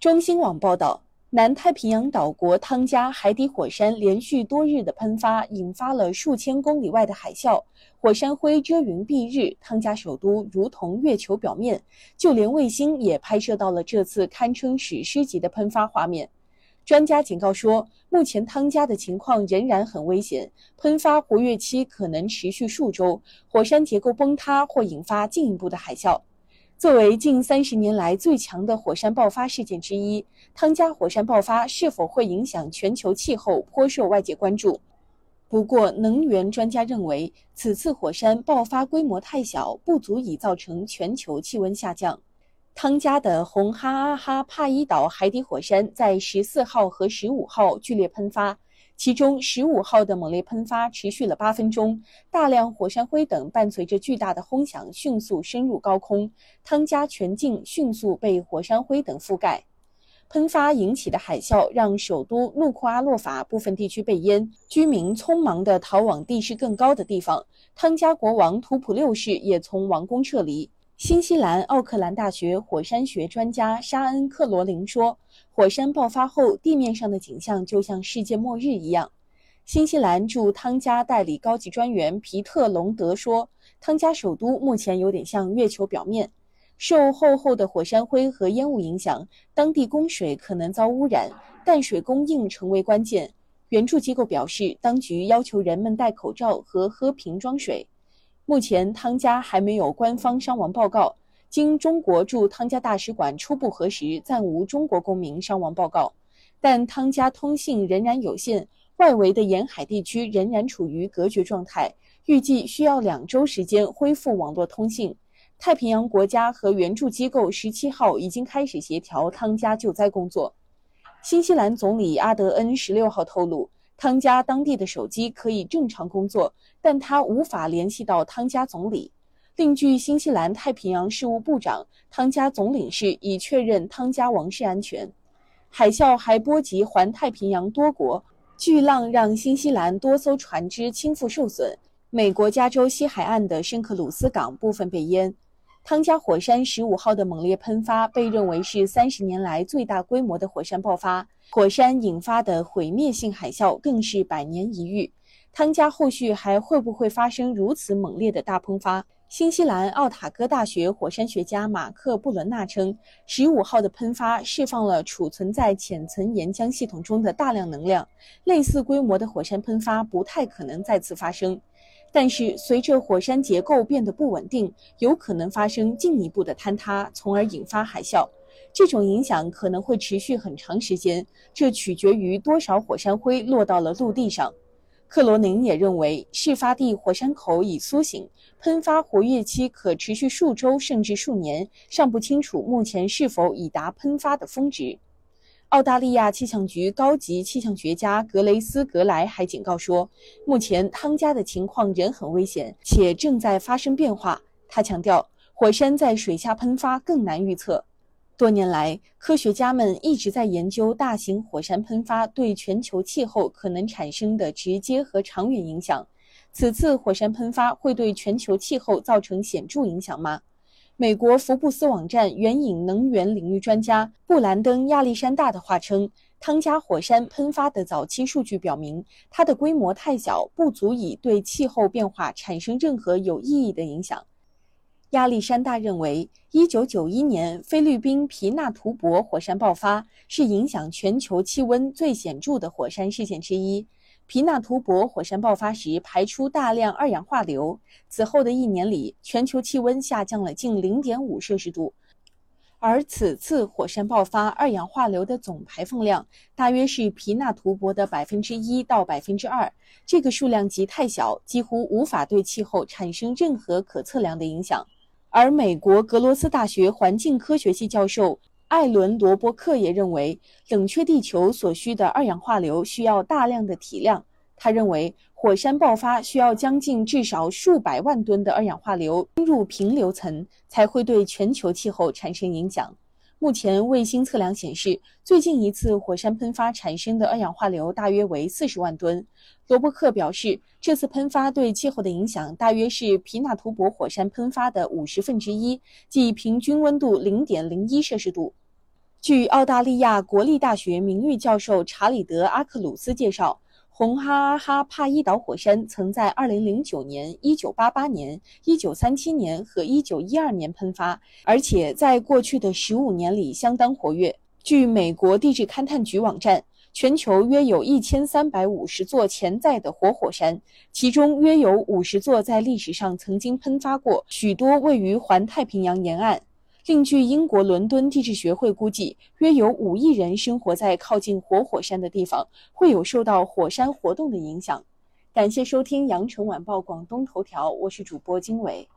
中新网报道，南太平洋岛国汤加海底火山连续多日的喷发，引发了数千公里外的海啸，火山灰遮云蔽日，汤加首都如同月球表面，就连卫星也拍摄到了这次堪称史诗级的喷发画面。专家警告说，目前汤加的情况仍然很危险，喷发活跃期可能持续数周，火山结构崩塌或引发进一步的海啸。作为近三十年来最强的火山爆发事件之一，汤加火山爆发是否会影响全球气候，颇受外界关注。不过，能源专家认为，此次火山爆发规模太小，不足以造成全球气温下降。汤加的红哈阿哈帕伊岛海底火山在十四号和十五号剧烈喷发，其中十五号的猛烈喷发持续了八分钟，大量火山灰等伴随着巨大的轰响迅速升入高空，汤加全境迅速被火山灰等覆盖。喷发引起的海啸让首都努库阿洛法部分地区被淹，居民匆忙地逃往地势更高的地方。汤加国王图普六世也从王宫撤离。新西兰奥克兰大学火山学专家沙恩·克罗林说：“火山爆发后，地面上的景象就像世界末日一样。”新西兰驻汤加代理高级专员皮特·隆德说：“汤加首都目前有点像月球表面，受厚厚的火山灰和烟雾影响，当地供水可能遭污染，淡水供应成为关键。援助机构表示，当局要求人们戴口罩和喝瓶装水。”目前，汤加还没有官方伤亡报告。经中国驻汤加大使馆初步核实，暂无中国公民伤亡报告。但汤加通信仍然有限，外围的沿海地区仍然处于隔绝状态，预计需要两周时间恢复网络通信。太平洋国家和援助机构十七号已经开始协调汤加救灾工作。新西兰总理阿德恩十六号透露。汤加当地的手机可以正常工作，但他无法联系到汤加总理。另据新西兰太平洋事务部长，汤加总领事已确认汤加王室安全。海啸还波及环太平洋多国，巨浪让新西兰多艘船只倾覆受损，美国加州西海岸的圣克鲁斯港部分被淹。汤加火山十五号的猛烈喷发被认为是三十年来最大规模的火山爆发，火山引发的毁灭性海啸更是百年一遇。汤加后续还会不会发生如此猛烈的大喷发？新西兰奥塔哥大学火山学家马克布伦纳称，十五号的喷发释放了储存在浅层岩浆系统中的大量能量，类似规模的火山喷发不太可能再次发生。但是，随着火山结构变得不稳定，有可能发生进一步的坍塌，从而引发海啸。这种影响可能会持续很长时间，这取决于多少火山灰落到了陆地上。克罗宁也认为，事发地火山口已苏醒，喷发活跃期可持续数周甚至数年，尚不清楚目前是否已达喷发的峰值。澳大利亚气象局高级气象学家格雷斯·格莱还警告说，目前汤加的情况仍很危险，且正在发生变化。他强调，火山在水下喷发更难预测。多年来，科学家们一直在研究大型火山喷发对全球气候可能产生的直接和长远影响。此次火山喷发会对全球气候造成显著影响吗？美国福布斯网站援引能源领域专家布兰登·亚历山大的话称，汤加火山喷发的早期数据表明，它的规模太小，不足以对气候变化产生任何有意义的影响。亚历山大认为，1991年菲律宾皮纳图博火山爆发是影响全球气温最显著的火山事件之一。皮纳图博火山爆发时排出大量二氧化硫，此后的一年里，全球气温下降了近零点五摄氏度。而此次火山爆发二氧化硫的总排放量大约是皮纳图博的百分之一到百分之二，这个数量级太小，几乎无法对气候产生任何可测量的影响。而美国格罗斯大学环境科学系教授。艾伦·罗伯克也认为，冷却地球所需的二氧化硫需要大量的体量。他认为，火山爆发需要将近至少数百万吨的二氧化硫进入平流层，才会对全球气候产生影响。目前，卫星测量显示，最近一次火山喷发产生的二氧化硫大约为四十万吨。罗伯克表示，这次喷发对气候的影响大约是皮纳图博火山喷发的五十分之一，即平均温度零点零一摄氏度。据澳大利亚国立大学名誉教授查理德·阿克鲁斯介绍，红哈阿哈帕伊岛火山曾在2009年、1988年、1937年和1912年喷发，而且在过去的15年里相当活跃。据美国地质勘探局网站，全球约有一千三百五十座潜在的活火山，其中约有五十座在历史上曾经喷发过，许多位于环太平洋沿岸。另据英国伦敦地质学会估计，约有五亿人生活在靠近活火山的地方，会有受到火山活动的影响。感谢收听羊城晚报广东头条，我是主播经纬。